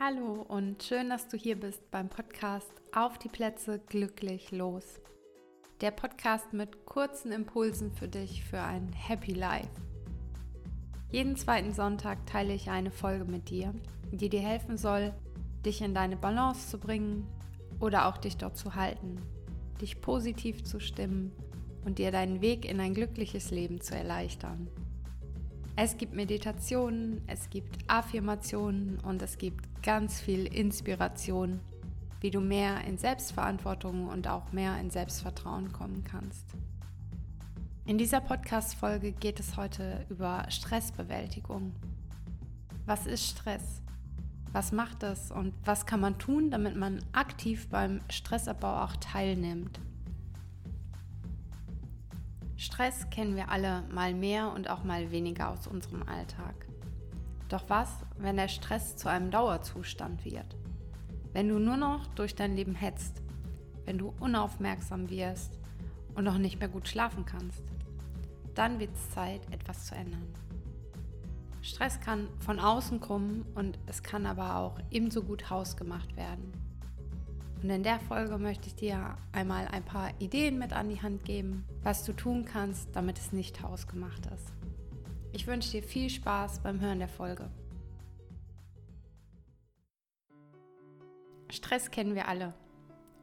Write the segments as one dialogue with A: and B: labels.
A: Hallo und schön, dass du hier bist beim Podcast Auf die Plätze glücklich los. Der Podcast mit kurzen Impulsen für dich für ein Happy Life. Jeden zweiten Sonntag teile ich eine Folge mit dir, die dir helfen soll, dich in deine Balance zu bringen oder auch dich dort zu halten, dich positiv zu stimmen und dir deinen Weg in ein glückliches Leben zu erleichtern. Es gibt Meditationen, es gibt Affirmationen und es gibt ganz viel Inspiration, wie du mehr in Selbstverantwortung und auch mehr in Selbstvertrauen kommen kannst. In dieser Podcast-Folge geht es heute über Stressbewältigung. Was ist Stress? Was macht es und was kann man tun, damit man aktiv beim Stressabbau auch teilnimmt? Stress kennen wir alle mal mehr und auch mal weniger aus unserem Alltag. Doch was, wenn der Stress zu einem Dauerzustand wird? Wenn du nur noch durch dein Leben hetzt, wenn du unaufmerksam wirst und noch nicht mehr gut schlafen kannst, dann wird es Zeit, etwas zu ändern. Stress kann von außen kommen und es kann aber auch ebenso gut hausgemacht werden. Und in der Folge möchte ich dir einmal ein paar Ideen mit an die Hand geben, was du tun kannst, damit es nicht hausgemacht ist. Ich wünsche dir viel Spaß beim Hören der Folge. Stress kennen wir alle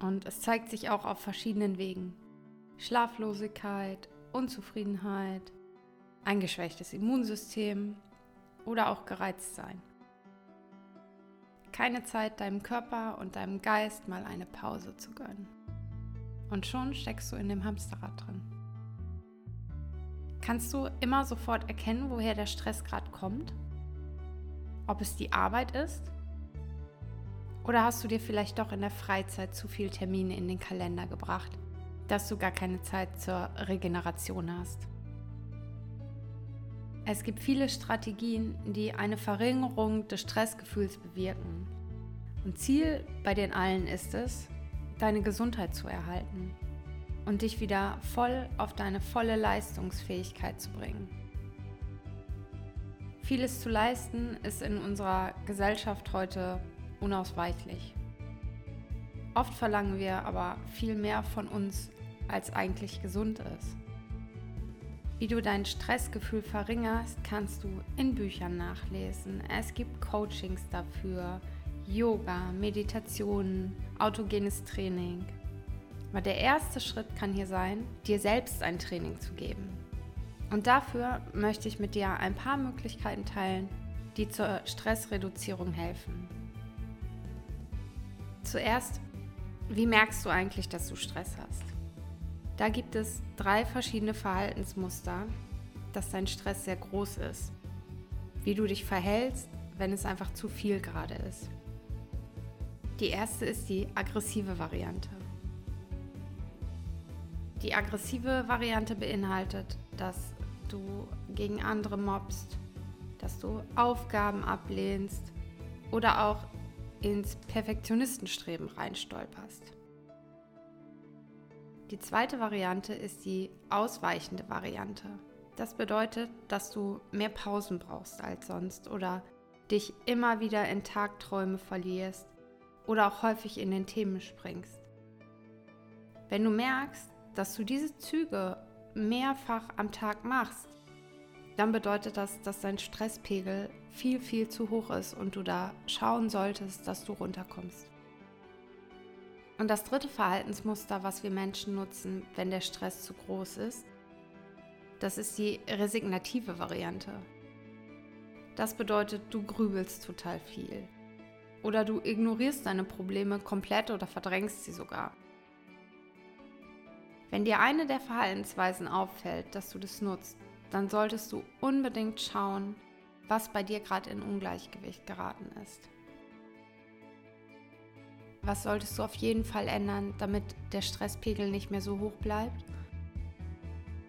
A: und es zeigt sich auch auf verschiedenen Wegen. Schlaflosigkeit, Unzufriedenheit, ein geschwächtes Immunsystem oder auch gereizt sein keine Zeit, deinem Körper und deinem Geist mal eine Pause zu gönnen. Und schon steckst du in dem Hamsterrad drin. Kannst du immer sofort erkennen, woher der Stress gerade kommt? Ob es die Arbeit ist? Oder hast du dir vielleicht doch in der Freizeit zu viele Termine in den Kalender gebracht, dass du gar keine Zeit zur Regeneration hast? Es gibt viele Strategien, die eine Verringerung des Stressgefühls bewirken. Und Ziel bei den allen ist es, deine Gesundheit zu erhalten und dich wieder voll auf deine volle Leistungsfähigkeit zu bringen. Vieles zu leisten ist in unserer Gesellschaft heute unausweichlich. Oft verlangen wir aber viel mehr von uns, als eigentlich gesund ist. Wie du dein Stressgefühl verringerst, kannst du in Büchern nachlesen. Es gibt Coachings dafür, Yoga, Meditationen, autogenes Training. Aber der erste Schritt kann hier sein, dir selbst ein Training zu geben. Und dafür möchte ich mit dir ein paar Möglichkeiten teilen, die zur Stressreduzierung helfen. Zuerst, wie merkst du eigentlich, dass du Stress hast? Da gibt es drei verschiedene Verhaltensmuster, dass dein Stress sehr groß ist. Wie du dich verhältst, wenn es einfach zu viel gerade ist. Die erste ist die aggressive Variante. Die aggressive Variante beinhaltet, dass du gegen andere mobst, dass du Aufgaben ablehnst oder auch ins Perfektionistenstreben reinstolperst. Die zweite Variante ist die ausweichende Variante. Das bedeutet, dass du mehr Pausen brauchst als sonst oder dich immer wieder in Tagträume verlierst oder auch häufig in den Themen springst. Wenn du merkst, dass du diese Züge mehrfach am Tag machst, dann bedeutet das, dass dein Stresspegel viel, viel zu hoch ist und du da schauen solltest, dass du runterkommst. Und das dritte Verhaltensmuster, was wir Menschen nutzen, wenn der Stress zu groß ist, das ist die resignative Variante. Das bedeutet, du grübelst total viel. Oder du ignorierst deine Probleme komplett oder verdrängst sie sogar. Wenn dir eine der Verhaltensweisen auffällt, dass du das nutzt, dann solltest du unbedingt schauen, was bei dir gerade in Ungleichgewicht geraten ist. Was solltest du auf jeden Fall ändern, damit der Stresspegel nicht mehr so hoch bleibt?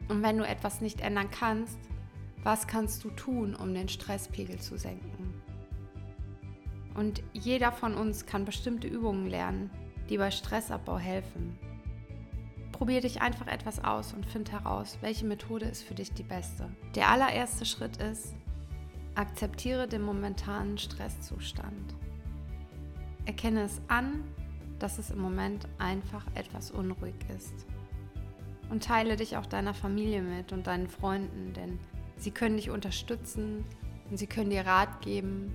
A: Und wenn du etwas nicht ändern kannst, was kannst du tun, um den Stresspegel zu senken? Und jeder von uns kann bestimmte Übungen lernen, die bei Stressabbau helfen. Probier dich einfach etwas aus und find heraus, welche Methode ist für dich die beste. Der allererste Schritt ist, akzeptiere den momentanen Stresszustand. Erkenne es an, dass es im Moment einfach etwas unruhig ist. Und teile dich auch deiner Familie mit und deinen Freunden, denn sie können dich unterstützen und sie können dir Rat geben.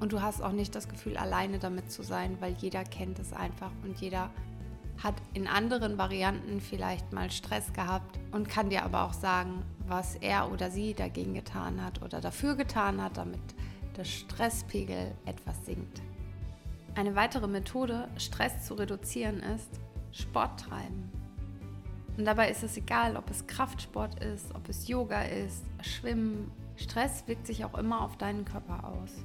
A: Und du hast auch nicht das Gefühl, alleine damit zu sein, weil jeder kennt es einfach und jeder hat in anderen Varianten vielleicht mal Stress gehabt und kann dir aber auch sagen, was er oder sie dagegen getan hat oder dafür getan hat, damit der Stresspegel etwas sinkt. Eine weitere Methode, Stress zu reduzieren, ist Sport treiben. Und dabei ist es egal, ob es Kraftsport ist, ob es Yoga ist, Schwimmen. Stress wirkt sich auch immer auf deinen Körper aus.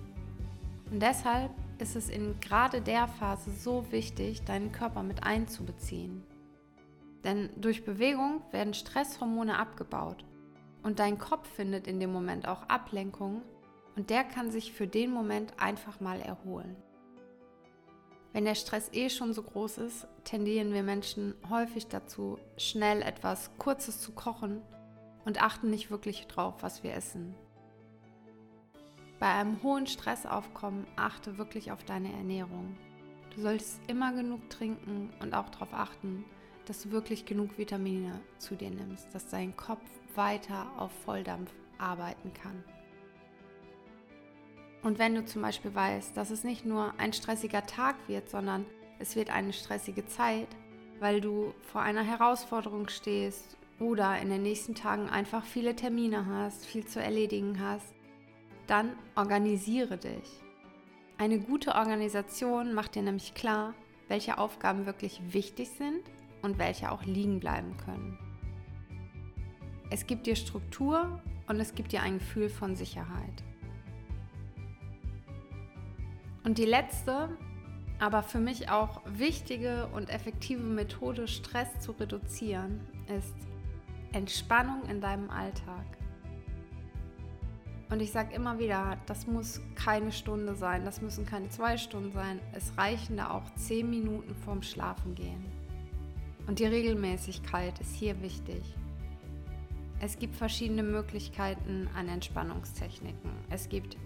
A: Und deshalb ist es in gerade der Phase so wichtig, deinen Körper mit einzubeziehen. Denn durch Bewegung werden Stresshormone abgebaut und dein Kopf findet in dem Moment auch Ablenkung und der kann sich für den Moment einfach mal erholen. Wenn der Stress eh schon so groß ist, tendieren wir Menschen häufig dazu, schnell etwas Kurzes zu kochen und achten nicht wirklich drauf, was wir essen. Bei einem hohen Stressaufkommen achte wirklich auf deine Ernährung. Du solltest immer genug trinken und auch darauf achten, dass du wirklich genug Vitamine zu dir nimmst, dass dein Kopf weiter auf Volldampf arbeiten kann. Und wenn du zum Beispiel weißt, dass es nicht nur ein stressiger Tag wird, sondern es wird eine stressige Zeit, weil du vor einer Herausforderung stehst oder in den nächsten Tagen einfach viele Termine hast, viel zu erledigen hast, dann organisiere dich. Eine gute Organisation macht dir nämlich klar, welche Aufgaben wirklich wichtig sind und welche auch liegen bleiben können. Es gibt dir Struktur und es gibt dir ein Gefühl von Sicherheit. Und die letzte, aber für mich auch wichtige und effektive Methode, Stress zu reduzieren, ist Entspannung in deinem Alltag. Und ich sage immer wieder, das muss keine Stunde sein, das müssen keine zwei Stunden sein. Es reichen da auch zehn Minuten vorm Schlafengehen. Und die Regelmäßigkeit ist hier wichtig. Es gibt verschiedene Möglichkeiten an Entspannungstechniken. Es gibt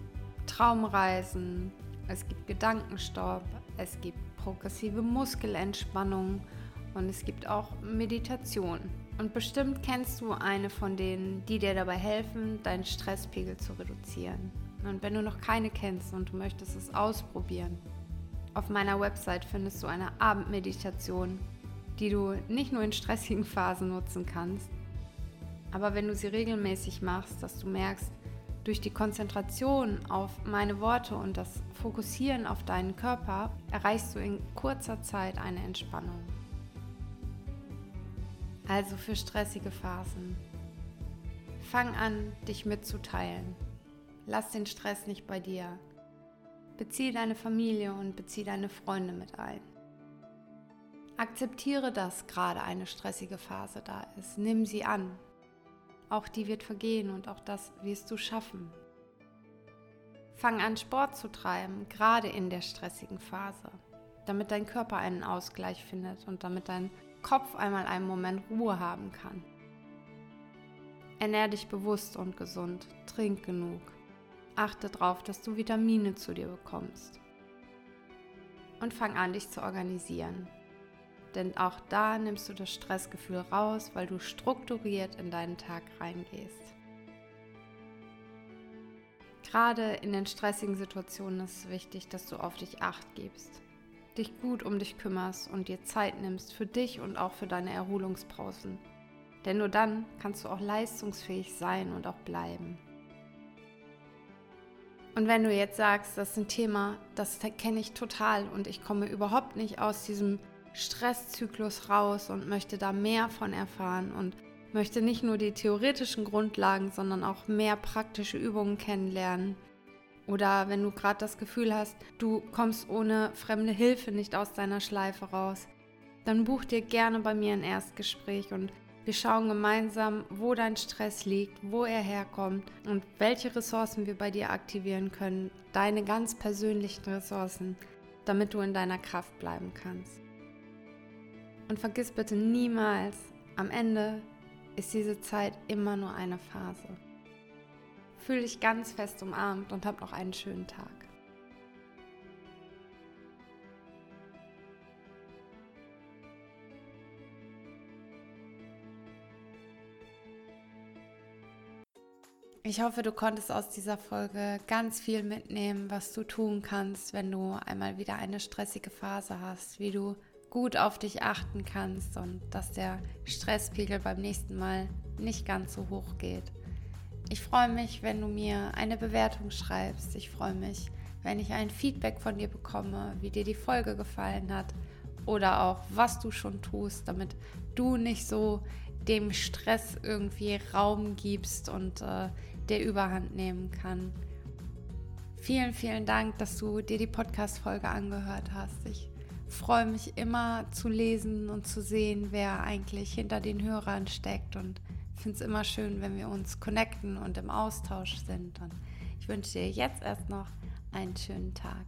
A: Traumreisen, es gibt Gedankenstopp, es gibt progressive Muskelentspannung und es gibt auch Meditation. Und bestimmt kennst du eine von denen, die dir dabei helfen, deinen Stresspegel zu reduzieren. Und wenn du noch keine kennst und du möchtest es ausprobieren, auf meiner Website findest du eine Abendmeditation, die du nicht nur in stressigen Phasen nutzen kannst, aber wenn du sie regelmäßig machst, dass du merkst, durch die Konzentration auf meine Worte und das Fokussieren auf deinen Körper erreichst du in kurzer Zeit eine Entspannung. Also für stressige Phasen. Fang an, dich mitzuteilen. Lass den Stress nicht bei dir. Bezieh deine Familie und bezieh deine Freunde mit ein. Akzeptiere, dass gerade eine stressige Phase da ist. Nimm sie an auch die wird vergehen und auch das wirst du schaffen. Fang an, Sport zu treiben, gerade in der stressigen Phase, damit dein Körper einen Ausgleich findet und damit dein Kopf einmal einen Moment Ruhe haben kann. Ernähr dich bewusst und gesund, trink genug. Achte darauf, dass du Vitamine zu dir bekommst. Und fang an, dich zu organisieren. Denn auch da nimmst du das Stressgefühl raus, weil du strukturiert in deinen Tag reingehst. Gerade in den stressigen Situationen ist es wichtig, dass du auf dich acht gibst, dich gut um dich kümmerst und dir Zeit nimmst für dich und auch für deine Erholungspausen. Denn nur dann kannst du auch leistungsfähig sein und auch bleiben. Und wenn du jetzt sagst, das ist ein Thema, das kenne ich total und ich komme überhaupt nicht aus diesem Stresszyklus raus und möchte da mehr von erfahren und möchte nicht nur die theoretischen Grundlagen, sondern auch mehr praktische Übungen kennenlernen. Oder wenn du gerade das Gefühl hast, du kommst ohne fremde Hilfe nicht aus deiner Schleife raus, dann buch dir gerne bei mir ein Erstgespräch und wir schauen gemeinsam, wo dein Stress liegt, wo er herkommt und welche Ressourcen wir bei dir aktivieren können, deine ganz persönlichen Ressourcen, damit du in deiner Kraft bleiben kannst. Und vergiss bitte niemals, am Ende ist diese Zeit immer nur eine Phase. Fühl dich ganz fest umarmt und hab noch einen schönen Tag. Ich hoffe, du konntest aus dieser Folge ganz viel mitnehmen, was du tun kannst, wenn du einmal wieder eine stressige Phase hast, wie du gut auf dich achten kannst und dass der Stresspegel beim nächsten Mal nicht ganz so hoch geht. Ich freue mich, wenn du mir eine Bewertung schreibst. Ich freue mich, wenn ich ein Feedback von dir bekomme, wie dir die Folge gefallen hat oder auch was du schon tust, damit du nicht so dem Stress irgendwie Raum gibst und äh, der Überhand nehmen kann. Vielen, vielen Dank, dass du dir die Podcast-Folge angehört hast. Ich freue mich immer zu lesen und zu sehen, wer eigentlich hinter den Hörern steckt und finde es immer schön, wenn wir uns connecten und im Austausch sind. Und ich wünsche dir jetzt erst noch einen schönen Tag.